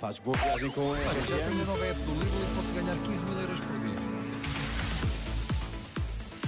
Faz boa viagem com a já tenho a do Lidl e posso ganhar 15 mil euros por dia.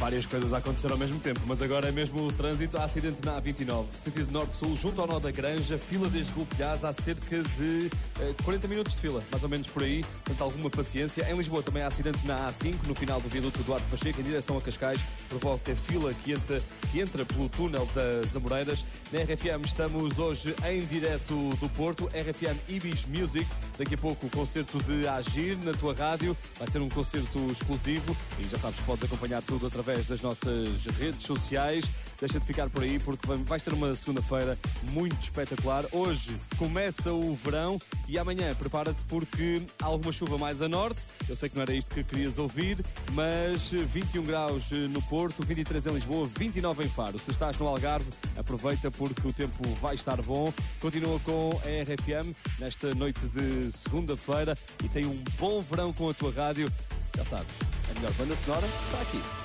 Várias coisas a acontecer ao mesmo tempo, mas agora é mesmo o trânsito. Há acidente na A29, sentido norte-sul, junto ao nó da Granja, fila desde Golpilhás, há cerca de eh, 40 minutos de fila, mais ou menos por aí. Portanto, alguma paciência. Em Lisboa também há acidente na A5, no final do viaduto Duarte Pacheco, em direção a Cascais, provoca fila que entra, que entra pelo túnel das Amoreiras. Na RFM estamos hoje em direto do Porto, RFM Ibis Music. Daqui a pouco o concerto de Agir na tua rádio. Vai ser um concerto exclusivo e já sabes que podes acompanhar tudo através das nossas redes sociais. Deixa de ficar por aí porque vai- vais ter uma segunda-feira muito espetacular. Hoje começa o verão e amanhã prepara-te porque há alguma chuva mais a norte. Eu sei que não era isto que querias ouvir, mas eh, 21 graus eh, no Porto, 23 em Lisboa, 29 em Faro. Se estás no Algarve, aproveita porque o tempo vai estar bom. Continua com a RFM nesta noite de segunda-feira e tem um bom verão com a tua rádio. Já sabes, a melhor banda sonora está aqui.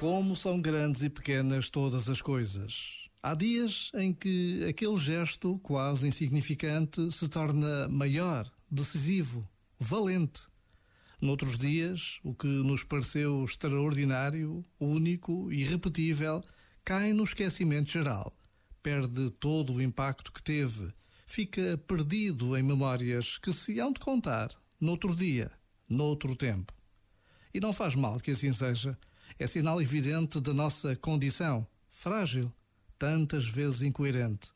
Como são grandes e pequenas todas as coisas. Há dias em que aquele gesto quase insignificante se torna maior, decisivo, valente. Noutros dias, o que nos pareceu extraordinário, único, irrepetível, cai no esquecimento geral. Perde todo o impacto que teve. Fica perdido em memórias que se hão de contar noutro dia, noutro tempo. E não faz mal que assim seja. É sinal evidente da nossa condição, frágil, tantas vezes incoerente.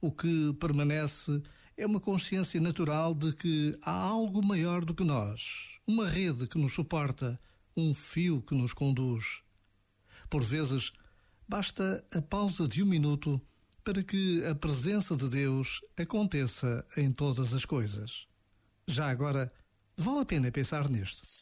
O que permanece é uma consciência natural de que há algo maior do que nós, uma rede que nos suporta, um fio que nos conduz. Por vezes, basta a pausa de um minuto para que a presença de Deus aconteça em todas as coisas. Já agora, vale a pena pensar nisto.